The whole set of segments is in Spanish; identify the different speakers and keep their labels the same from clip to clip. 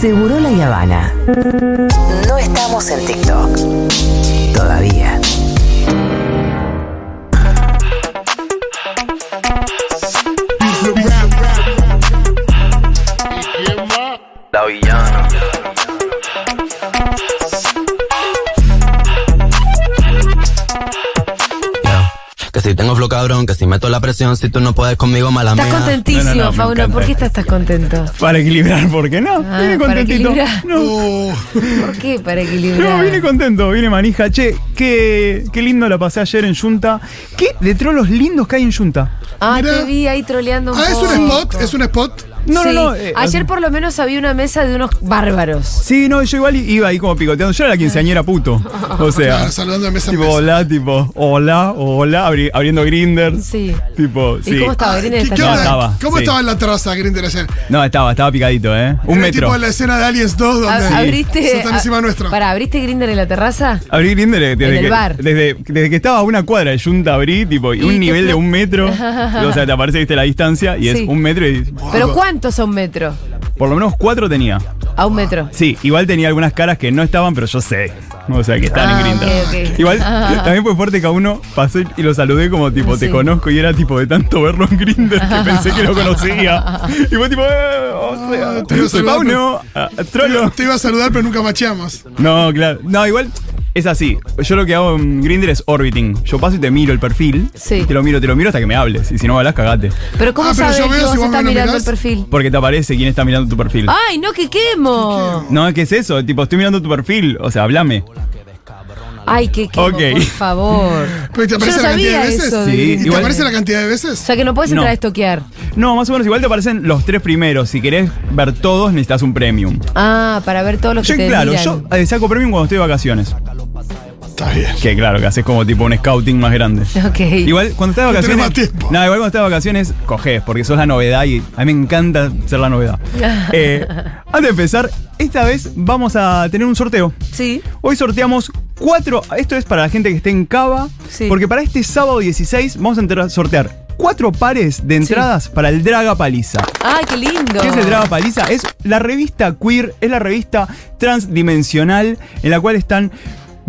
Speaker 1: Seguro la Habana. No estamos en TikTok. Todavía.
Speaker 2: La villana. Tengo flow cabrón, que si meto la presión, si tú no puedes conmigo, mala
Speaker 3: Estás
Speaker 2: mía.
Speaker 3: contentísimo,
Speaker 4: No, no, no,
Speaker 3: Fauno. ¿Por qué estás contento?
Speaker 4: Para equilibrar, ¿por qué no?
Speaker 3: Ah,
Speaker 4: vine contentito. No,
Speaker 3: ¿Por qué? Para
Speaker 4: no,
Speaker 3: equilibrar.
Speaker 4: vine contento, vine manija. Che, qué, qué lindo la pasé ayer en Junta. ¿Qué de trolos lindos que hay en Junta?
Speaker 3: Ah,
Speaker 5: Mira.
Speaker 3: te vi ahí troleando un
Speaker 5: Ah, es un spot, es un spot.
Speaker 4: No,
Speaker 3: Sí.
Speaker 4: no, no. eh,
Speaker 3: Ayer por lo menos había una mesa de unos bárbaros.
Speaker 4: Sí, no, yo igual iba ahí como picoteando. Yo era la quinceañera puto. O sea,
Speaker 5: saludando de mesa
Speaker 4: tipo,
Speaker 5: mesa.
Speaker 4: hola, tipo, hola, hola, abri- abriendo Grinder.
Speaker 3: Sí.
Speaker 4: Tipo,
Speaker 3: ¿Y
Speaker 4: sí.
Speaker 3: cómo estaba? Grindr
Speaker 5: ¿qué-
Speaker 4: estaba,
Speaker 5: ¿Cómo
Speaker 4: sí.
Speaker 5: estaba en la terraza Grinder ayer?
Speaker 4: No, estaba, estaba picadito, ¿eh? Un
Speaker 5: Era
Speaker 4: metro.
Speaker 5: Tipo la escena de Aliens 2 donde
Speaker 3: ¿Abriste?
Speaker 5: están encima nuestro.
Speaker 3: Para, ¿abriste Grinder en la terraza?
Speaker 4: Abrí Grindr desde,
Speaker 3: En el
Speaker 4: que,
Speaker 3: bar.
Speaker 4: Desde, desde que estaba a una cuadra de Junta abrí, tipo, y
Speaker 3: ¿Y
Speaker 4: un nivel de un metro. o sea, te aparece, viste, la distancia, y
Speaker 3: Sí.
Speaker 4: es un metro y
Speaker 3: ¿Pero cuántos a un metro?
Speaker 4: por lo menos cuatro tenía.
Speaker 3: A un metro.
Speaker 4: Sí, igual tenía algunas caras que no estaban, pero yo sé. O sea, que están
Speaker 3: Ah,
Speaker 4: en Grindr.
Speaker 3: ok, ok.
Speaker 4: Igual, también fue fuerte que a uno pasó y lo saludé como tipo, te
Speaker 3: Sí.
Speaker 4: conozco, y era tipo de tanto verlo en Grindr que pensé que lo conocía. Y fue tipo, eh, o sea,
Speaker 5: Ah, te iba a saludar,
Speaker 4: Pauno, ah, trolo.
Speaker 5: Te iba a saludar, pero nunca macheamos.
Speaker 4: No, claro. No, igual es así. Yo lo que hago en Grindr es orbiting. Yo paso y te miro el perfil.
Speaker 3: Sí.
Speaker 4: Te lo miro, te lo miro hasta que me hables. Y si no me hablas, cagate.
Speaker 3: Pero ¿cómo
Speaker 5: Ah, pero
Speaker 3: sabes
Speaker 5: yo
Speaker 3: que
Speaker 5: veo si vos
Speaker 3: estás
Speaker 5: me lo
Speaker 3: mirando el perfil?
Speaker 4: Porque te aparece quién está mirando tu perfil.
Speaker 3: ¡Ay, no, que quemo!
Speaker 4: No, ¿qué es eso? Tipo, estoy mirando tu perfil. O sea, hablame.
Speaker 3: ¡Ay, que quemo,
Speaker 4: Ok.
Speaker 3: por favor!
Speaker 5: Pero ¿te
Speaker 3: Yo
Speaker 5: aparece
Speaker 3: no
Speaker 5: la cantidad
Speaker 3: sabía
Speaker 5: de veces?
Speaker 3: eso.
Speaker 4: Sí,
Speaker 5: ¿Y te
Speaker 4: igual-
Speaker 5: aparece la cantidad de
Speaker 3: O
Speaker 5: veces?
Speaker 3: sea que no puedes entrar
Speaker 4: No.
Speaker 3: a estoquear.
Speaker 4: No, más o menos igual te aparecen los tres primeros. Si querés ver todos, necesitas un premium.
Speaker 3: Ah, para ver todos los que
Speaker 4: Yo,
Speaker 3: te
Speaker 4: claro,
Speaker 3: miran.
Speaker 4: yo eh, saco premium cuando estoy de vacaciones.
Speaker 5: Está bien.
Speaker 4: Que claro, que haces como tipo un scouting más grande.
Speaker 3: Ok.
Speaker 4: Igual cuando estás de
Speaker 5: No tenés
Speaker 4: vacaciones.
Speaker 5: más tiempo.
Speaker 4: No, igual cuando estás de vacaciones, coges, porque sos la novedad y a mí me encanta ser la novedad. Eh, antes de empezar, esta vez vamos a tener un sorteo.
Speaker 3: Sí.
Speaker 4: Hoy sorteamos cuatro. Esto es para la gente que esté en Cava.
Speaker 3: Sí.
Speaker 4: Porque para este sábado 16 vamos a entrar- sortear cuatro pares de entradas para el Draga Paliza.
Speaker 3: ¡Ay, qué lindo!
Speaker 4: ¿Qué es el Draga Paliza? Es la revista queer, es la revista transdimensional en la cual están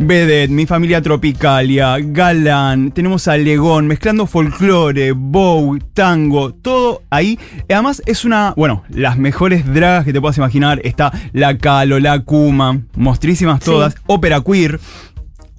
Speaker 4: Vedette, Mi Familia Tropicalia, Galán, tenemos a Legón, mezclando folclore, bow, tango, todo ahí. Y además es una, bueno, las mejores dragas que te puedas imaginar. Está la Calo, la Kuma, mostrísimas todas, ópera queer.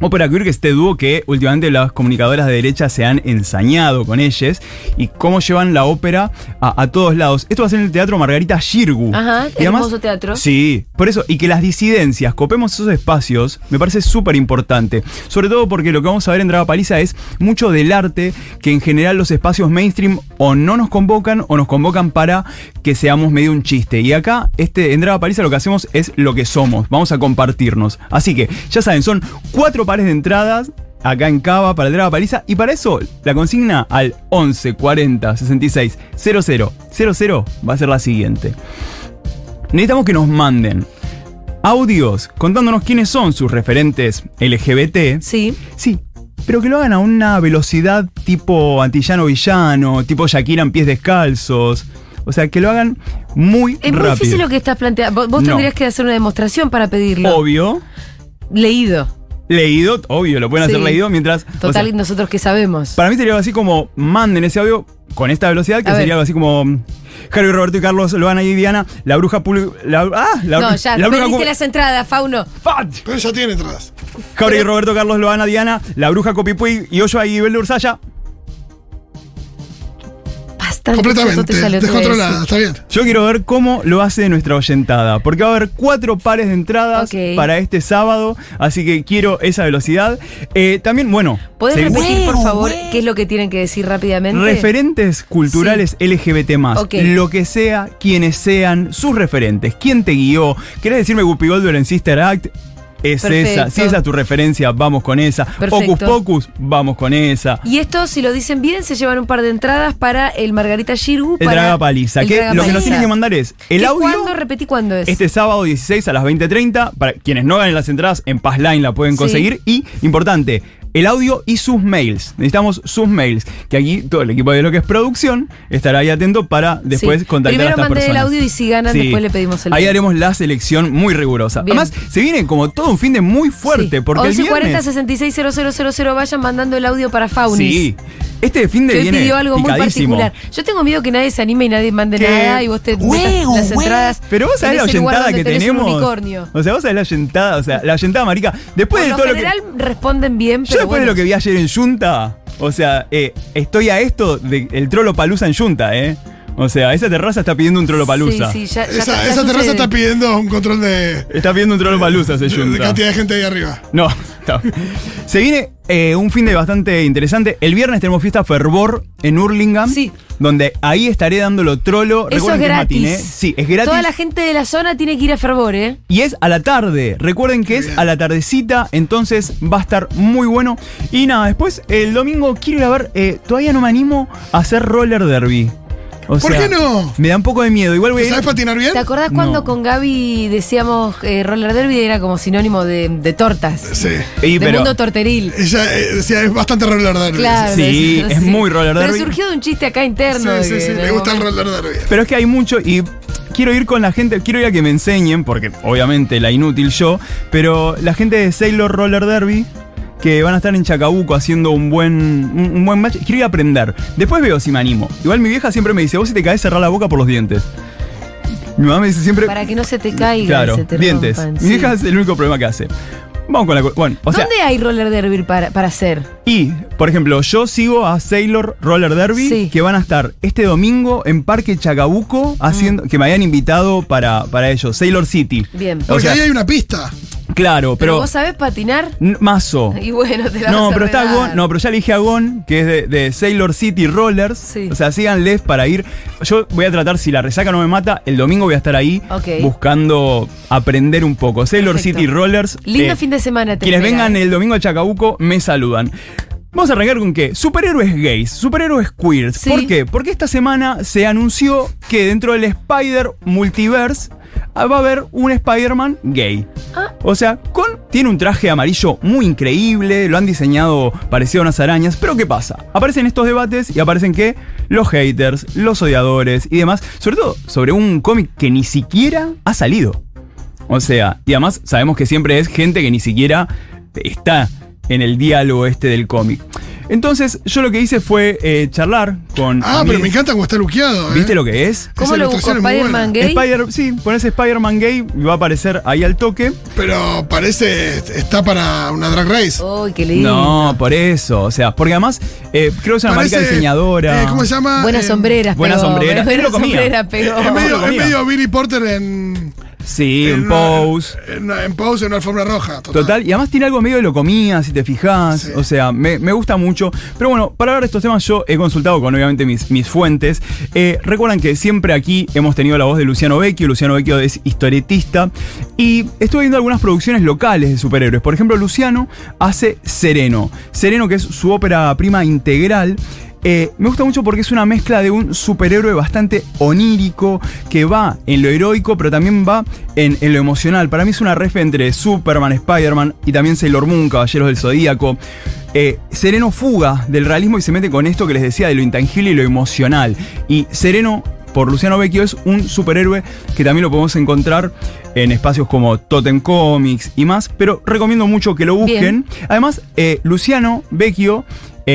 Speaker 4: Ópera es este dúo que últimamente las comunicadoras de derecha se han ensañado con ellos y cómo llevan la ópera a, a todos lados. Esto va a ser en el Teatro Margarita Shirgu.
Speaker 3: Ajá,
Speaker 4: Y además-
Speaker 3: hermoso teatro.
Speaker 4: Sí, por eso, y que las disidencias copemos esos espacios, me parece súper importante. Sobre todo porque lo que vamos a ver en Draga Paliza es mucho del arte que en general los espacios mainstream o no nos convocan o nos convocan para que seamos medio un chiste. Y acá, este, en Draga Paliza lo que hacemos es lo que somos, vamos a compartirnos. Así que, ya saben, son cuatro pares de entradas acá en Cava para el Draga Paliza y para eso la consigna al 11 40 66 00 00 va a ser la siguiente. Necesitamos que nos manden audios contándonos quiénes son sus referentes LGBT.
Speaker 3: Sí.
Speaker 4: Sí, pero que lo hagan a una velocidad tipo antillano villano, tipo Shakira en pies descalzos. O sea, que lo hagan muy
Speaker 3: Es muy
Speaker 4: rápido.
Speaker 3: difícil lo que estás planteando. Vos,
Speaker 4: No.
Speaker 3: tendrías que hacer una demostración para pedirlo.
Speaker 4: Obvio.
Speaker 3: Leído.
Speaker 4: Leído, obvio, lo pueden hacer leído mientras. o
Speaker 3: Total,
Speaker 4: sea,
Speaker 3: nosotros que sabemos.
Speaker 4: para mí sería algo así como manden ese audio con esta velocidad, que
Speaker 3: A ver.
Speaker 4: sería algo así como. Harry, Roberto y Carlos, Loana y Diana, la bruja pul- la, ah, la,
Speaker 3: no, ya,
Speaker 4: la bruja
Speaker 3: las entradas, Fauno.
Speaker 4: ¡Fat!
Speaker 5: Pero ya tiene entradas.
Speaker 4: Jauri, Roberto, Carlos, Loana, Diana, la bruja Copipuy y Oyoa y Ibel de Ursaya.
Speaker 3: Bastante.
Speaker 5: Completamente.
Speaker 3: te.
Speaker 5: Descontrolada, está bien.
Speaker 4: Yo quiero ver cómo lo hace nuestra oyentada, porque va a haber cuatro pares de entradas para este sábado, así que quiero esa velocidad. Eh, también, bueno,
Speaker 3: ¿Podés
Speaker 4: seguimos-
Speaker 3: repetir, por favor, qué es lo que tienen que decir rápidamente?
Speaker 4: referentes culturales LGBT
Speaker 3: Ok.
Speaker 4: lo que sea, quienes sean, sus referentes, quién te guió, querés decirme Guppy Goldberg en Sister Act, es
Speaker 3: Perfecto.
Speaker 4: esa, si esa es tu referencia, vamos con esa.
Speaker 3: Perfecto.
Speaker 4: Hocus Pocus, vamos con esa.
Speaker 3: Y esto, si lo dicen bien, se llevan un par de entradas para el Margarita Shirgu.
Speaker 4: El
Speaker 3: para
Speaker 4: Draga Paliza,
Speaker 3: el
Speaker 4: que
Speaker 3: Draga
Speaker 4: lo que nos tienen que mandar es el
Speaker 3: ¿Qué,
Speaker 4: audio.
Speaker 3: ¿Cuándo? Repetí cuándo es.
Speaker 4: Este sábado 16 a las 20.30, para quienes no ganen las entradas, en Passline la pueden
Speaker 3: Sí.
Speaker 4: conseguir. Y, importante, el audio y sus mails. Necesitamos sus mails. Que aquí todo el equipo de lo que es producción estará ahí atento para después
Speaker 3: Sí.
Speaker 4: contactar
Speaker 3: Primero
Speaker 4: a estas
Speaker 3: manden el audio y si ganan, después le pedimos el
Speaker 4: Ahí
Speaker 3: mail.
Speaker 4: haremos la selección muy rigurosa.
Speaker 3: Bien.
Speaker 4: Además, se viene como todo un fin de muy fuerte.
Speaker 3: Sí.
Speaker 4: Porque el
Speaker 3: 1140
Speaker 4: viernes.
Speaker 3: 660000 vayan mandando el audio para Faunis.
Speaker 4: Sí. Este fin de viene
Speaker 3: pidió algo muy particular. Yo tengo miedo que nadie se anime y nadie mande
Speaker 4: ¿Qué?
Speaker 3: nada y vos te
Speaker 1: Huevo,
Speaker 3: las
Speaker 1: huevo.
Speaker 3: entradas.
Speaker 4: Pero vos sabés la oyentada que
Speaker 3: un
Speaker 4: tenemos. O sea, vos sabés la oyentada, o sea, la oyentada, marica. Después
Speaker 3: Por
Speaker 4: de
Speaker 3: lo
Speaker 4: todo lo
Speaker 3: general
Speaker 4: que.
Speaker 3: responden bien, pero
Speaker 4: después de
Speaker 3: bueno.
Speaker 4: lo que vi ayer en Junta, o sea, eh, estoy a esto del trolo palusa en Junta, ¿eh? O sea, esa terraza está pidiendo un trolo palusa.
Speaker 3: Sí, sí, ya, ya-
Speaker 5: Esa,
Speaker 3: ya
Speaker 5: esa terraza está pidiendo un control de,
Speaker 4: Está pidiendo un trolo palusa ese
Speaker 5: de
Speaker 4: Junta.
Speaker 5: cantidad de gente ahí arriba.
Speaker 4: No, está. Se viene eh, un fin de bastante interesante. El viernes tenemos fiesta Fervor en Hurlingham.
Speaker 3: Sí.
Speaker 4: Donde ahí estaré dándolo trolo.
Speaker 3: Eso
Speaker 4: Recuerden
Speaker 3: es
Speaker 4: que
Speaker 3: gratis.
Speaker 4: matiné. Sí, es gratis.
Speaker 3: Toda la gente de la zona tiene que ir a Fervor, ¿eh?
Speaker 4: Y es a la tarde. Recuerden que es a la tardecita. Entonces va a estar muy bueno. Y nada, después el domingo quiero ir a ver. eh, todavía no me animo a hacer roller derby. O
Speaker 5: ¿Por
Speaker 4: sea,
Speaker 5: qué no?
Speaker 4: Me da un poco de miedo. Igual voy a ir.
Speaker 5: ¿Sabes patinar bien?
Speaker 3: ¿Te acordás cuando
Speaker 4: No.
Speaker 3: con Gaby decíamos eh, roller derby era como sinónimo de, de tortas?
Speaker 5: Sí.
Speaker 4: Y,
Speaker 3: de
Speaker 4: pero-
Speaker 3: mundo torteril.
Speaker 5: Ella eh, decía, es bastante roller derby.
Speaker 3: Claro.
Speaker 4: Sí, es muy roller
Speaker 3: Pero
Speaker 4: derby.
Speaker 3: surgió de un chiste acá
Speaker 5: Sí,
Speaker 3: interno.
Speaker 5: sí,
Speaker 3: que
Speaker 5: sí, le gusta el roller derby.
Speaker 4: Pero es que hay mucho y quiero ir con la gente, quiero ir a que me enseñen, porque obviamente la inútil yo, pero la gente de Sailor Roller Derby, que van a estar en Chacabuco haciendo un buen, un, un buen match, quiero ir a aprender. Después veo si me animo. Igual mi vieja siempre me dice, vos si te caes cerrar la boca por los dientes. Mi mamá me dice siempre...
Speaker 3: Para que no se te caiga.
Speaker 4: claro,
Speaker 3: y se te
Speaker 4: dientes.
Speaker 3: rompan,
Speaker 4: Mi
Speaker 3: sí.
Speaker 4: vieja es el único problema que hace. Vamos con la... Bueno, o sea...
Speaker 3: ¿Dónde hay roller derby para, para hacer?
Speaker 4: Y, por ejemplo, yo sigo a Sailor Roller Derby,
Speaker 3: Sí.
Speaker 4: que van a estar este domingo en Parque Chacabuco, haciendo, que me habían invitado para, para ellos, Sailor City.
Speaker 3: Bien.
Speaker 4: O
Speaker 5: Porque
Speaker 4: sea,
Speaker 5: ahí hay una pista.
Speaker 4: claro,
Speaker 3: ¿Pero,
Speaker 4: pero.
Speaker 3: vos sabés patinar?
Speaker 4: Mazo.
Speaker 3: Y bueno, te la
Speaker 4: No,
Speaker 3: vas a
Speaker 4: pero está
Speaker 3: regar.
Speaker 4: Gon, no, pero ya le dije a Gon, que es de, de Sailor City Rollers.
Speaker 3: Sí.
Speaker 4: O sea, síganles para ir. Yo voy a tratar, si la resaca no me mata, el domingo voy a estar ahí buscando aprender un poco. Sailor
Speaker 3: Perfecto.
Speaker 4: City Rollers.
Speaker 3: Lindo
Speaker 4: eh,
Speaker 3: fin de semana. te
Speaker 4: quienes vengan
Speaker 3: ¿eh?
Speaker 4: el domingo a Chacabuco me saludan. Vamos a arrancar con qué? Superhéroes gays, superhéroes queers.
Speaker 3: Sí.
Speaker 4: ¿Por qué? Porque esta semana se anunció que dentro del Spider Multiverse ah, va a haber un Spider-Man gay.
Speaker 3: Ah.
Speaker 4: O sea, con tiene un traje amarillo muy increíble, lo han diseñado parecido a unas arañas, pero ¿qué pasa? Aparecen estos debates y aparecen que los haters, los odiadores y demás, sobre todo sobre un cómic que ni siquiera ha salido. O sea, y además sabemos que siempre es gente que ni siquiera está en el diálogo este del cómic. Entonces, yo lo que hice fue eh, charlar con.
Speaker 5: Ah, pero me encanta cómo está luqueado. ¿eh?
Speaker 4: ¿Viste lo que es?
Speaker 3: ¿Cómo
Speaker 5: Esa
Speaker 3: lo
Speaker 5: muy
Speaker 3: ¿Spider-Man gay?
Speaker 4: Spider, sí, pones Spider-Man gay y va a aparecer ahí al toque.
Speaker 5: Pero parece, está para una drag race.
Speaker 3: Uy, qué lindo.
Speaker 4: No, por eso. O sea, porque además eh, creo que es una
Speaker 5: Parece,
Speaker 4: marca diseñadora.
Speaker 5: eh, ¿Cómo se llama?
Speaker 3: Buenas
Speaker 5: Eh,
Speaker 3: sombreras,
Speaker 4: buenas sombreras.
Speaker 3: Buenas sombreras, pero.
Speaker 5: Es medio, es medio Billy Porter en.
Speaker 4: Sí,
Speaker 5: en
Speaker 4: pose.
Speaker 5: En, en pose, en una alfombra roja. Total.
Speaker 4: Total, y además tiene algo medio de lo comía, si te fijas.
Speaker 5: Sí.
Speaker 4: O sea, me, me gusta mucho. Pero bueno, para hablar de estos temas, yo he consultado con obviamente mis, mis fuentes. Eh, recuerdan que siempre aquí hemos tenido la voz de Luciano Vecchio. Luciano Vecchio es historietista. Y estuve viendo algunas producciones locales de superhéroes. Por ejemplo, Luciano hace Sereno. Sereno, que es su ópera prima integral. Eh, me gusta mucho porque es una mezcla de un superhéroe bastante onírico que va en lo heroico, pero también va en, en lo emocional. Para mí es una ref entre Superman, Spider-Man y también Sailor Moon, Caballeros del Zodíaco. Eh, Sereno fuga del realismo y se mete con esto que les decía de lo intangible y lo emocional. Y Sereno, por Luciano Vecchio, es un superhéroe que también lo podemos encontrar en espacios como Totem Comics y más, pero recomiendo mucho que lo busquen. Además, eh, Luciano Vecchio,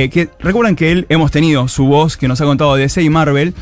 Speaker 4: eh, que recuerdan que él hemos tenido su voz que nos ha contado DC y Marvel,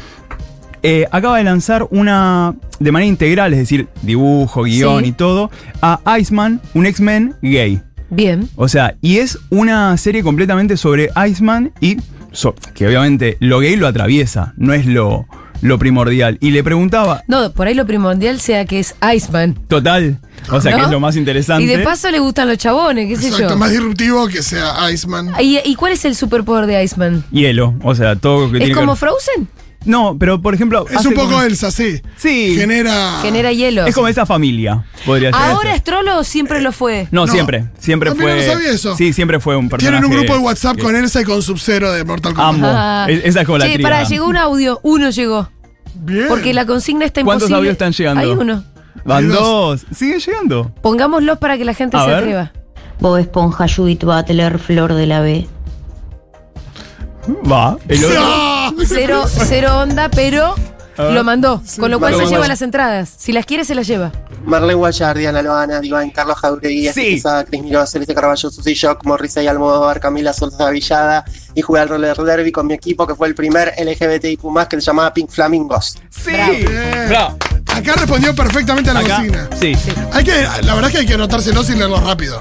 Speaker 4: eh, acaba de lanzar una de manera integral, es decir, dibujo, guion
Speaker 3: Sí.
Speaker 4: y todo, a Iceman, un X-Men gay.
Speaker 3: Bien.
Speaker 4: O sea, y es una serie completamente sobre Iceman y so- que obviamente lo gay lo atraviesa, no es lo, lo primordial. Y le preguntaba,
Speaker 3: No, por ahí lo primordial sea que es Iceman.
Speaker 4: total, o sea,
Speaker 3: ¿No?
Speaker 4: que es lo más interesante.
Speaker 3: Y de paso le gustan los chabones, qué sé
Speaker 5: Exacto,
Speaker 3: yo.
Speaker 5: más disruptivo que sea Iceman.
Speaker 3: ¿Y, y cuál es el superpoder de Iceman?
Speaker 4: Hielo, o sea, todo lo que
Speaker 3: ¿Es
Speaker 4: tiene
Speaker 3: como Frozen?
Speaker 4: No, pero por ejemplo.
Speaker 5: Es un poco
Speaker 4: como-
Speaker 5: Elsa, sí.
Speaker 4: Sí.
Speaker 5: Genera.
Speaker 3: Genera hielo.
Speaker 4: Es como esa familia, podría ser.
Speaker 3: ¿Ahora es trolo o siempre lo fue?
Speaker 4: No,
Speaker 5: No.
Speaker 4: siempre. Siempre
Speaker 5: Ah, mira,
Speaker 4: fue.
Speaker 5: no sabía eso.
Speaker 4: Sí, siempre fue un personaje.
Speaker 5: Tienen un grupo de WhatsApp
Speaker 4: que-
Speaker 5: con Elsa y con Sub-Zero de Mortal Kombat.
Speaker 4: Amo.
Speaker 3: Ah.
Speaker 4: Es- esa es como la tríada.
Speaker 3: pará, llegó un audio. Uno llegó.
Speaker 5: Bien.
Speaker 3: Porque la consigna está
Speaker 4: ¿Cuántos
Speaker 3: imposible.
Speaker 4: audios están llegando?
Speaker 3: Hay uno.
Speaker 4: Van
Speaker 5: Hay
Speaker 4: dos. Sigue llegando.
Speaker 3: Pongámoslos para que la gente
Speaker 4: A
Speaker 3: se
Speaker 4: ver.
Speaker 3: atreva.
Speaker 6: Bob Esponja, Judith Butler, Flor de la B.
Speaker 4: Va. El otro-.
Speaker 3: Cero, cero onda, pero lo mandó. Con lo cual se lleva las entradas. Si las quiere, se las lleva.
Speaker 7: Marlene Guayar, Diana Loana, Diván, Carlos Jauregui,
Speaker 4: Sí.
Speaker 7: Cris Miró, Celeste Carballo, Susi Shock, Morrissey Almodóvar, Camila Solza Villada y jugué al roller derby con mi equipo que fue el primer LGBTIQ+, que se llamaba Pink Flamingos.
Speaker 4: Sí.
Speaker 5: Bien.
Speaker 4: Bravo.
Speaker 5: Acá respondió perfectamente a la
Speaker 4: Acá.
Speaker 5: cocina.
Speaker 4: Sí.
Speaker 5: Hay que, la verdad es que hay que anotárselo sin leerlo rápido.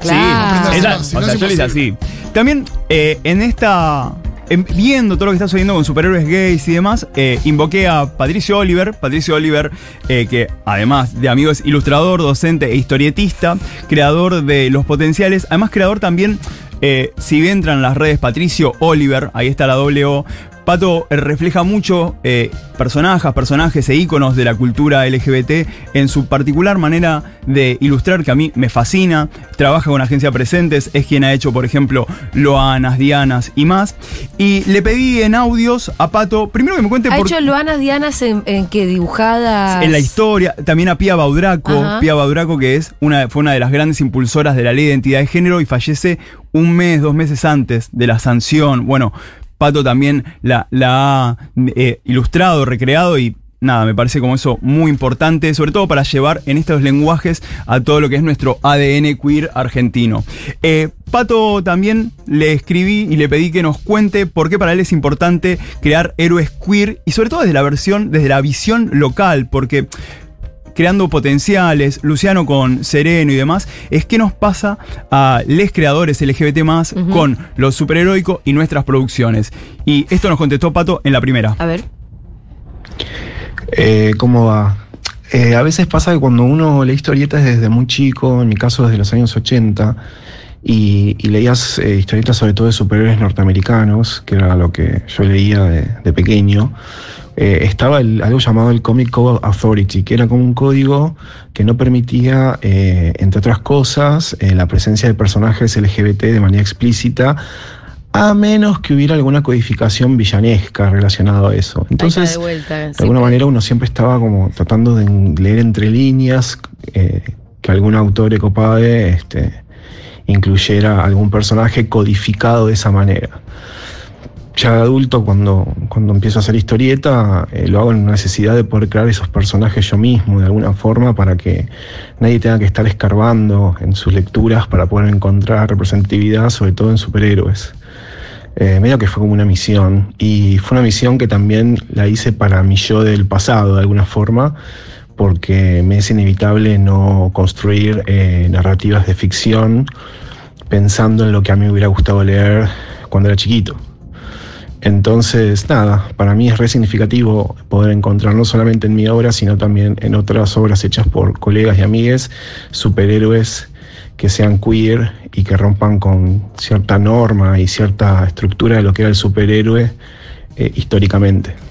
Speaker 3: Claro.
Speaker 4: Sí, esa-
Speaker 5: Si no
Speaker 4: o
Speaker 5: es
Speaker 4: sea, yo le hice así. También eh, en esta. en- viendo todo lo que está sucediendo con superhéroes gays y demás, eh, invoqué a Patricio Oliver. Patricio Oliver, eh, que además de amigo es ilustrador, docente e historietista, creador de Los Potenciales. Además, creador también, eh, si bien entran en las redes Patricio Oliver, ahí está la doble O. Pato eh, refleja mucho eh, personajes, personajes e íconos de la cultura LGBT en su particular manera de ilustrar que a mí me fascina. Trabaja con Agencia Presentes, es quien ha hecho, por ejemplo, Loanas, Dianas y más. Y le pedí en audios a Pato, primero que me cuente
Speaker 3: Ha
Speaker 4: por
Speaker 3: hecho Loanas Dianas en, en que dibujadas.
Speaker 4: en la historia, también a Pia Baudraco,
Speaker 3: Ajá.
Speaker 4: Pia Baudraco que es una, fue una de las grandes impulsoras de la ley de identidad de género y fallece un mes, dos meses antes de la sanción. Bueno, Pato también la, ha eh, ilustrado, recreado y nada, me parece como eso muy importante, sobre todo para llevar en estos lenguajes a todo lo que es nuestro ADN queer argentino. Eh, Pato también le escribí y le pedí que nos cuente por qué para él es importante crear héroes queer y sobre todo desde la versión, desde la visión local, porque creando potenciales, Luciano con Sereno y demás, es qué nos pasa a les creadores LGBT más con lo superheroico y nuestras producciones. Y esto nos contestó Pato en la primera.
Speaker 3: A ver.
Speaker 8: Eh, ¿Cómo va? Eh, a veces pasa que cuando uno lee historietas desde muy chico, en mi caso desde los años 80, y, y leías eh, historietas sobre todo de superhéroes norteamericanos, que era lo que yo leía de, de pequeño, eh, estaba el- algo llamado el Comic Code Authority, que era como un código que no permitía, eh, entre otras cosas, eh, la presencia de personajes LGBT de manera explícita, a menos que hubiera alguna codificación villanesca relacionada a eso. Entonces,
Speaker 3: de vuelta.
Speaker 8: de alguna manera uno siempre estaba como tratando de leer entre líneas que algún autor ecopade este, incluyera algún personaje codificado de esa manera. Ya de adulto, cuando, cuando empiezo a hacer historieta, eh, lo hago en necesidad de poder crear esos personajes yo mismo, de alguna forma, para que nadie tenga que estar escarbando en sus lecturas para poder encontrar representatividad, sobre todo en superhéroes. Eh, medio que fue como una misión. Y fue una misión que también la hice para mi yo del pasado, de alguna forma, porque me es inevitable no construir eh, narrativas de ficción pensando en lo que a mí me hubiera gustado leer cuando era chiquito. Entonces, nada, para mí es re significativo poder encontrar no solamente en mi obra, sino también en otras obras hechas por colegas y amigues, superhéroes que sean queer y que rompan con cierta norma y cierta estructura de lo que era el superhéroe eh, históricamente.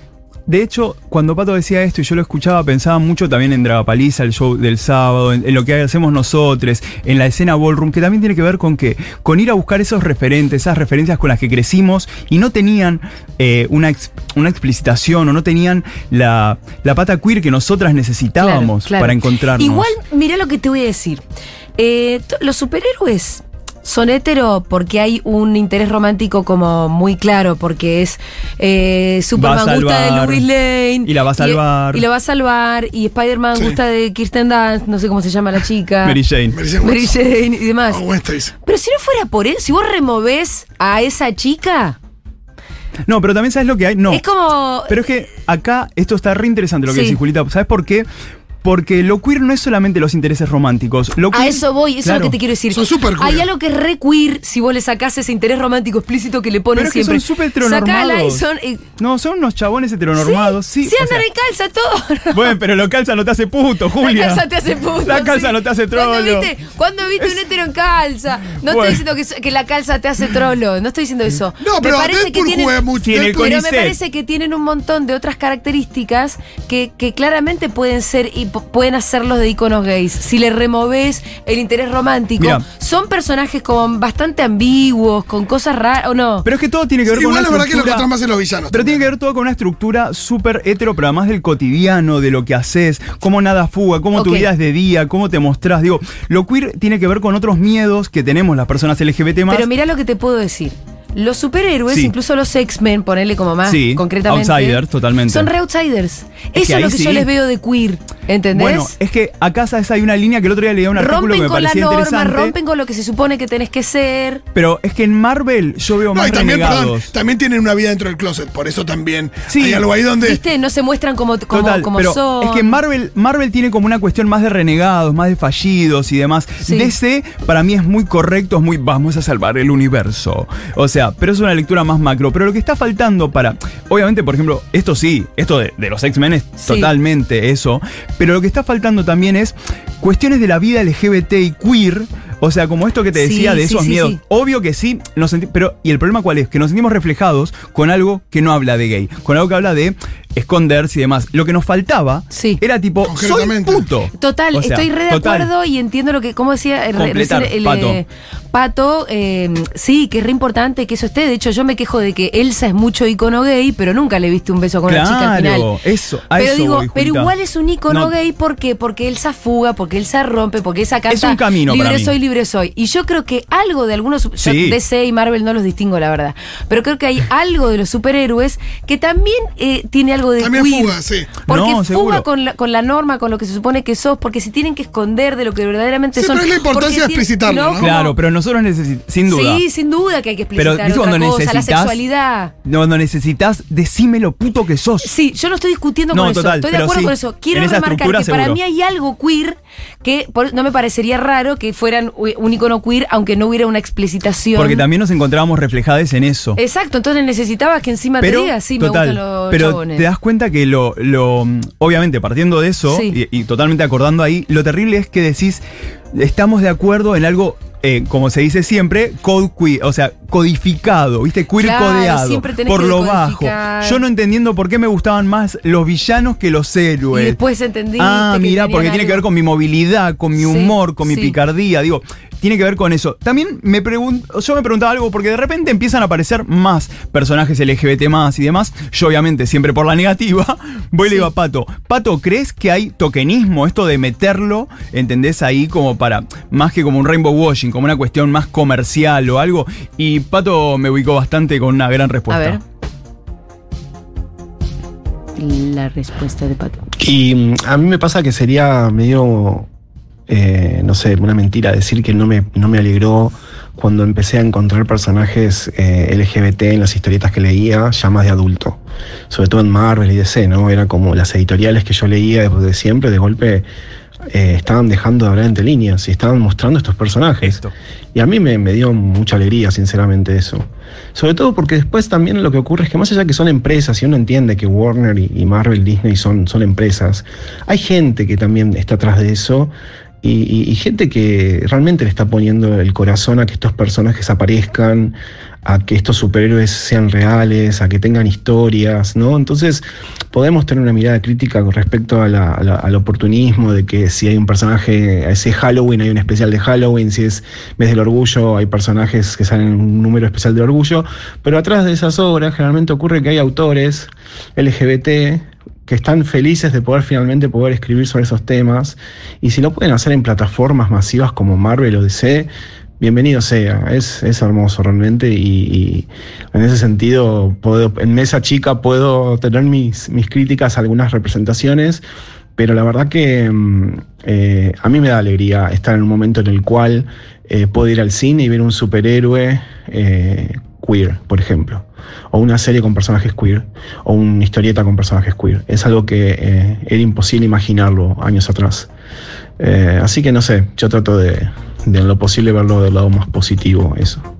Speaker 4: De hecho, cuando Pato decía esto y yo lo escuchaba, pensaba mucho también en Dragapaliza, el show del sábado, en, en lo que hacemos nosotros, en la escena ballroom, que también tiene que ver con que, con ir a buscar esos referentes, esas referencias con las que crecimos y no tenían eh, una, ex- una explicitación o no tenían la, la pata queer que nosotras necesitábamos
Speaker 3: Claro, claro.
Speaker 4: para encontrarnos.
Speaker 3: Igual, mirá lo que te voy a decir. Eh, los superhéroes son hetero porque hay un interés romántico como muy claro, porque es eh, Superman gusta de Louis Lane.
Speaker 4: y la va a salvar.
Speaker 3: Y, la va a salvar. Y Spider-Man
Speaker 5: Sí.
Speaker 3: gusta de Kirsten Dunst, no sé cómo se llama la chica.
Speaker 4: Mary Jane.
Speaker 5: Mary Jane
Speaker 3: Mary. Jane y demás.
Speaker 5: Stacy.
Speaker 3: Pero si no fuera por él, si vos removés a esa chica,
Speaker 4: No, pero también sabes lo que hay. No.
Speaker 3: es como.
Speaker 4: Pero es que acá esto está re interesante lo que
Speaker 3: Sí.
Speaker 4: decís, Julita. ¿Sabes por qué? Porque lo queer no es solamente los intereses románticos. Lo
Speaker 3: A eso voy, eso es lo que te quiero decir.
Speaker 5: Son súper queer.
Speaker 3: Hay algo que es re queer si vos le sacás ese interés romántico explícito que le ponen
Speaker 4: Pero es que
Speaker 3: siempre.
Speaker 4: son súper
Speaker 3: y
Speaker 4: heteronormados.
Speaker 3: son. eh,
Speaker 4: No, son unos chabones heteronormados. Sí,
Speaker 3: Sí,
Speaker 4: o
Speaker 3: andan en calza todo.
Speaker 4: Bueno, pero lo calza no te hace puto, Julia.
Speaker 3: La calza te hace puto.
Speaker 4: La calza
Speaker 3: sí.
Speaker 4: no te hace
Speaker 3: ¿Cuándo
Speaker 4: trolo.
Speaker 3: viste, ¿cuándo viste un hetero en calza? No
Speaker 4: Bueno.
Speaker 3: estoy diciendo que, que la calza te hace trolo. No estoy diciendo eso.
Speaker 5: No, pero
Speaker 3: me parece que tienen,
Speaker 5: juega mucho.
Speaker 4: Sí,
Speaker 3: pero me parece que tienen un montón de otras características que, que claramente pueden ser y pueden hacerlos de iconos gays. Si le removes el interés romántico, son personajes como bastante ambiguos, con cosas raras, ¿o no?
Speaker 4: Pero es que todo tiene que ver con
Speaker 5: Igual
Speaker 4: una
Speaker 5: la verdad que lo
Speaker 4: estructura-
Speaker 5: encontrás más en los villanos.
Speaker 4: Pero tiene que ver todo con una estructura súper hetero, pero además del cotidiano, de lo que haces, cómo nada fuga, cómo tu vida es de día, cómo te mostrás. Digo, lo queer tiene que ver con otros miedos que tenemos las personas LGBT más.
Speaker 3: Pero mira lo que te puedo decir. Los superhéroes,
Speaker 4: Sí.
Speaker 3: incluso los X-Men, ponerle como más
Speaker 4: Sí,
Speaker 3: concretamente.
Speaker 4: outsiders, totalmente.
Speaker 3: Son re outsiders. Eso es lo que yo les veo de queer. ¿Entendés?
Speaker 4: Bueno, es que acá sabes, hay una línea que el otro día leía un artículo que
Speaker 3: rompen
Speaker 4: me
Speaker 3: con la
Speaker 4: parecía
Speaker 3: norma,
Speaker 4: interesante.
Speaker 3: rompen con lo que se supone que tenés que ser.
Speaker 4: Pero es que en Marvel yo veo
Speaker 5: No,
Speaker 4: más
Speaker 5: y también, perdón,
Speaker 4: renegados.
Speaker 5: también tienen una vida dentro del closet, por eso también
Speaker 4: Sí.
Speaker 5: hay algo ahí donde.
Speaker 3: ¿Viste? No se muestran como, como,
Speaker 4: Total,
Speaker 3: como
Speaker 4: pero
Speaker 3: son.
Speaker 4: es que Marvel, Marvel tiene como una cuestión más de renegados, más de fallidos y demás.
Speaker 3: Sí.
Speaker 4: DC para mí es muy correcto, es muy vamos a salvar el universo. O sea, pero es una lectura más macro. Pero lo que está faltando para, obviamente, por ejemplo, esto sí, esto de, de los X-Men es
Speaker 3: Sí.
Speaker 4: totalmente eso. Pero lo que está faltando también es cuestiones de la vida LGBT y queer. O sea, como esto que te
Speaker 3: Sí,
Speaker 4: decía de esos
Speaker 3: sí,
Speaker 4: miedos.
Speaker 3: sí.
Speaker 4: Obvio que sí, nos pero ¿y el problema cuál es? Que nos sentimos reflejados con algo que no habla de gay, con algo que habla de esconderse y demás. Lo que nos faltaba
Speaker 3: Sí.
Speaker 4: era tipo, soy puto.
Speaker 3: Total,
Speaker 4: O sea,
Speaker 3: estoy re de
Speaker 4: total.
Speaker 3: acuerdo y entiendo lo que, ¿cómo decía? Eh, re-
Speaker 4: Completar,
Speaker 3: recién
Speaker 4: Pato.
Speaker 3: eh, Pato, eh, sí, que es re importante que eso esté. De hecho, yo me quejo de que Elsa es mucho icono gay, pero nunca le viste un beso con una chica al final.
Speaker 4: Claro, eso, a
Speaker 3: pero
Speaker 4: eso
Speaker 3: digo,
Speaker 4: voy,
Speaker 3: pero igual es un icono
Speaker 4: No.
Speaker 3: gay ¿por qué? porque Elsa fuga, porque Elsa rompe, porque esa canta
Speaker 4: un camino
Speaker 3: libre
Speaker 4: para mí.
Speaker 3: soy, libre soy. Y yo creo que algo de algunos yo
Speaker 4: Sí.
Speaker 3: DC y Marvel no los distingo, la verdad. Pero creo que hay algo de los superhéroes que también eh, tiene algo de
Speaker 5: También
Speaker 3: queer.
Speaker 5: fuga, sí.
Speaker 3: Porque
Speaker 4: No,
Speaker 3: fuga con la, con la norma, con lo que se supone que sos, porque se tienen que esconder de lo que verdaderamente
Speaker 5: Sí,
Speaker 3: son.
Speaker 5: pero es la importancia de explicitarlo, ¿no?
Speaker 4: Claro, pero nosotros necesitamos, sin duda.
Speaker 3: Sí, sin duda que hay que
Speaker 4: pero
Speaker 3: explicitar
Speaker 4: ¿viste
Speaker 3: otra
Speaker 4: cuando
Speaker 3: cosa, la
Speaker 4: necesitas?
Speaker 3: sexualidad.
Speaker 4: Cuando necesitas, decime lo puto que sos.
Speaker 3: Sí, yo no estoy discutiendo
Speaker 4: No,
Speaker 3: con eso.
Speaker 4: total,
Speaker 3: Estoy de
Speaker 4: pero
Speaker 3: acuerdo
Speaker 4: sí,
Speaker 3: con eso. Quiero remarcar que para mí hay algo queer que por- no me parecería raro que fueran un icono queer aunque no hubiera una explicitación.
Speaker 4: Porque también nos encontrábamos reflejadas en eso.
Speaker 3: Exacto, entonces necesitabas que encima te digas, sí,
Speaker 4: total,
Speaker 3: me gustan los
Speaker 4: pero
Speaker 3: chabones.
Speaker 4: te das cuenta que lo, lo obviamente partiendo de eso
Speaker 3: Sí.
Speaker 4: y, y totalmente acordando ahí, lo terrible es que decís, estamos de acuerdo en algo, eh, como se dice siempre, code queer, o sea, codificado, ¿viste? Queer
Speaker 3: Claro,
Speaker 4: codeado, por lo bajo. Yo no entendiendo por qué me gustaban más los villanos que los héroes.
Speaker 3: Y después entendiste
Speaker 4: Ah, mira, porque tiene que ver con mi movilidad, con mi
Speaker 3: Sí,
Speaker 4: humor, con mi
Speaker 3: sí.
Speaker 4: picardía, digo, tiene que ver con eso. También me pregunto, yo me preguntaba algo porque de repente empiezan a aparecer más personajes LGBT más y demás. Yo obviamente siempre por la negativa voy y le digo a Pato, Pato, ¿crees que hay tokenismo esto de meterlo, entendés ahí como para más que como un rainbow washing, como una cuestión más comercial o algo? Y Pato me ubicó bastante con una gran
Speaker 3: A
Speaker 4: respuesta.
Speaker 3: ver. La respuesta de Pato.
Speaker 8: Y mm, a mí me pasa que sería medio, eh, no sé, una mentira decir que no me, no me alegró cuando empecé a encontrar personajes eh, LGBT en las historietas que leía, ya más de adulto. Sobre todo en Marvel y DC, ¿no? Era como las editoriales que yo leía desde de siempre, de golpe eh, estaban dejando de hablar entre líneas y estaban mostrando estos personajes.
Speaker 4: Esto.
Speaker 8: Y a mí me, me dio mucha alegría, sinceramente, eso. Sobre todo porque después también lo que ocurre es que más allá que son empresas, y uno entiende que Warner y, y Marvel, Disney son, son empresas, hay gente que también está atrás de eso y, y- y gente que realmente le está poniendo el corazón a que estos personajes aparezcan, a que estos superhéroes sean reales, a que tengan historias, ¿no? Entonces podemos tener una mirada crítica con respecto al oportunismo de que si hay un personaje, si es Halloween, hay un especial de Halloween, si es mes del orgullo, hay personajes que salen en un número especial de orgullo, pero atrás de esas obras generalmente ocurre que hay autores LGBT que están felices de poder finalmente poder escribir sobre esos temas. Y si lo pueden hacer en plataformas masivas como Marvel o DC, bienvenido sea, es, es hermoso realmente y, en ese sentido puedo, en mesa chica puedo tener mis, mis críticas a algunas representaciones, pero la verdad que mm, eh, a mí me da alegría estar en un momento en el cual eh, puedo ir al cine y ver un superhéroe eh, queer, por ejemplo, o una serie con personajes queer, o una historieta con personajes queer. Es algo que eh, era imposible imaginarlo años atrás. Eh, así que no sé, yo trato de, de en lo posible verlo del lado más positivo, eso.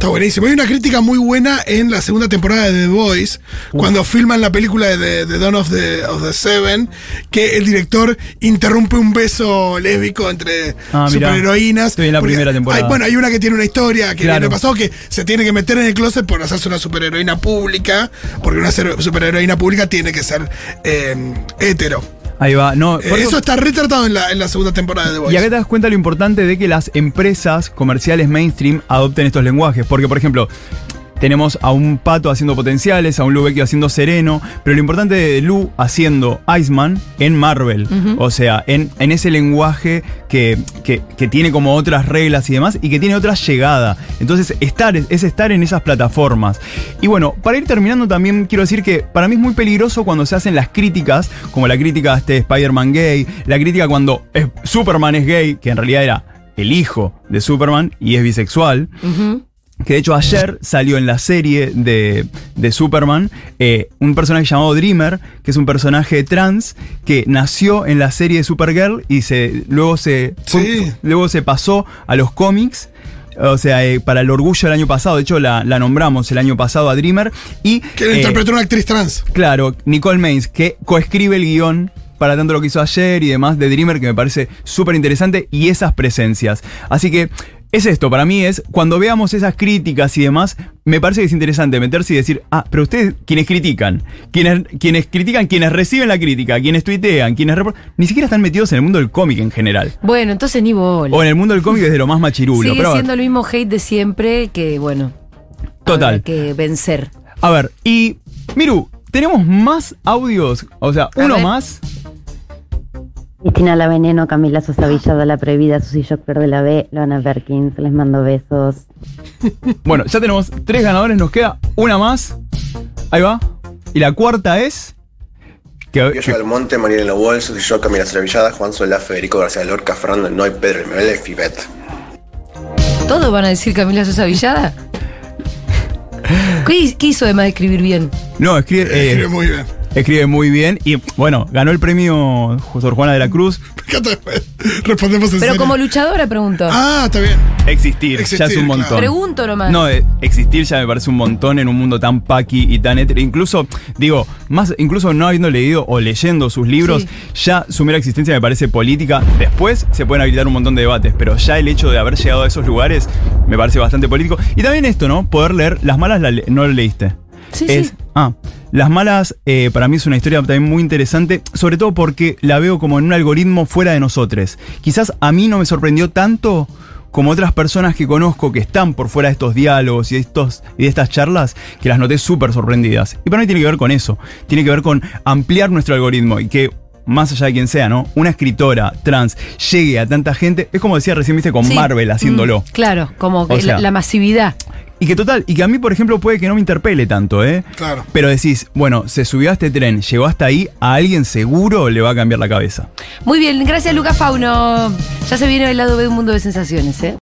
Speaker 5: Está buenísimo. Hay una crítica muy buena en la segunda temporada de The Voice, cuando filman la película de, de Dawn of the, of the Seven, que el director interrumpe un beso lésbico entre
Speaker 4: Ah,
Speaker 5: superheroínas.
Speaker 4: Estoy en la primera temporada.
Speaker 5: hay- bueno, hay una que tiene una historia que
Speaker 4: Claro.
Speaker 5: le pasó que se tiene que meter en el closet por hacerse una superheroína pública, porque una superheroína pública tiene que ser eh, hetero.
Speaker 4: Ahí va. No,
Speaker 5: Eh,
Speaker 4: por
Speaker 5: eso está retratado en la, en la segunda temporada de The
Speaker 4: Y
Speaker 5: Voice.
Speaker 4: acá te das cuenta lo importante de que las empresas comerciales mainstream adopten estos lenguajes. Porque, por ejemplo, tenemos a un pato haciendo potenciales, a un Lou Vecchio haciendo sereno, pero lo importante de Lou haciendo Iceman en Marvel. O sea, en, en ese lenguaje que, que- que tiene como otras reglas y demás, y que tiene otra llegada. Entonces, estar es, es estar en esas plataformas. Y bueno, para ir terminando también quiero decir que para mí es muy peligroso cuando se hacen las críticas, como la crítica a este Spider-Man gay, la crítica cuando es- Superman es gay, que en realidad era el hijo de Superman y es bisexual. Que de hecho ayer salió en la serie de, de Superman eh, un personaje llamado Dreamer, que es un personaje trans que nació en la serie de Supergirl y se, luego, se,
Speaker 5: Sí.
Speaker 4: luego se pasó a los cómics. O sea, eh, para el orgullo del año pasado, de hecho la, la nombramos el año pasado a Dreamer. Y,
Speaker 5: Que le
Speaker 4: eh,
Speaker 5: interpretó una actriz trans.
Speaker 4: Claro, Nicole Maines, que coescribe el guion para tanto lo que hizo ayer y demás de Dreamer, que me parece súper interesante, y esas presencias. Así que es esto, para mí es, cuando veamos esas críticas y demás, me parece que es interesante meterse y decir, ah, pero ustedes, quienes critican, quienes, quienes critican, quienes reciben la crítica, quienes tuitean, quienes ni siquiera están metidos en el mundo del cómic en general.
Speaker 3: Bueno, entonces ni bola.
Speaker 4: O en el mundo del cómic desde lo más machirulo.
Speaker 3: Sigue
Speaker 4: pero
Speaker 3: siendo el mismo hate de siempre que, bueno.
Speaker 4: Total.
Speaker 3: habrá que vencer.
Speaker 4: A ver, y Miru, tenemos más audios, o sea, uno más.
Speaker 6: Cristina La Veneno, Camila Sosa Villada, La Prohibida, Susy Joker de la B, Loana Perkins, les mando besos.
Speaker 4: Bueno, ya tenemos tres ganadores, nos queda una más. Ahí va. Y la cuarta es. Que,
Speaker 9: Yo Almonte, Mariela Lobol, soy yo, Camila Cervillada, Juan Solá, Federico García Lorca, Fernando Noy, Pedro Emanuel, Fibet.
Speaker 3: ¿Todos van a decir Camila Sosa Villada? ¿Qué, qué hizo además de escribir bien?
Speaker 4: no, escribe, eh,
Speaker 5: Escribe muy bien.
Speaker 4: Escribe muy bien. Y bueno, ganó el premio Sor Juana de la Cruz.
Speaker 5: Encanta. Respondemos en
Speaker 3: Pero
Speaker 5: serio.
Speaker 3: como luchadora, pregunto.
Speaker 5: Ah, está bien.
Speaker 4: Existir,
Speaker 5: Existir,
Speaker 4: ya es un
Speaker 5: claro.
Speaker 4: montón.
Speaker 3: Pregunto nomás.
Speaker 4: No, eh, existir ya me parece un montón en un mundo tan paqui y tan hetero. Incluso, digo, más, incluso no habiendo leído o leyendo sus libros,
Speaker 3: Sí.
Speaker 4: ya su mera existencia me parece política. Después se pueden habilitar un montón de debates, pero ya el hecho de haber llegado a esos lugares me parece bastante político. Y también esto, ¿no? Poder leer Las Malas la le- no lo leíste.
Speaker 3: Sí,
Speaker 4: Es-
Speaker 3: sí.
Speaker 4: Ah, Las Malas eh, para mí es una historia también muy interesante, sobre todo porque la veo como en un algoritmo fuera de nosotros. Quizás a mí no me sorprendió tanto como otras personas que conozco que están por fuera de estos diálogos y estos, y de estas charlas, que las noté súper sorprendidas. Y para mí tiene que ver con eso, tiene que ver con ampliar nuestro algoritmo y que... Más allá de quien sea, ¿no? Una escritora trans llegue a tanta gente. Es como decía recién, viste, con
Speaker 3: Sí.
Speaker 4: Marvel haciéndolo.
Speaker 3: Mm, claro, como que
Speaker 4: O sea-
Speaker 3: la, la masividad.
Speaker 4: Y que total, y que a mí, por ejemplo, puede que no me interpele tanto, ¿eh?
Speaker 5: Claro.
Speaker 4: Pero decís, bueno, se subió a este tren, llegó hasta ahí, a alguien seguro le va a cambiar la cabeza.
Speaker 3: Muy bien, gracias Lucas Fauno. Ya se viene el lado B de un mundo de sensaciones, ¿eh?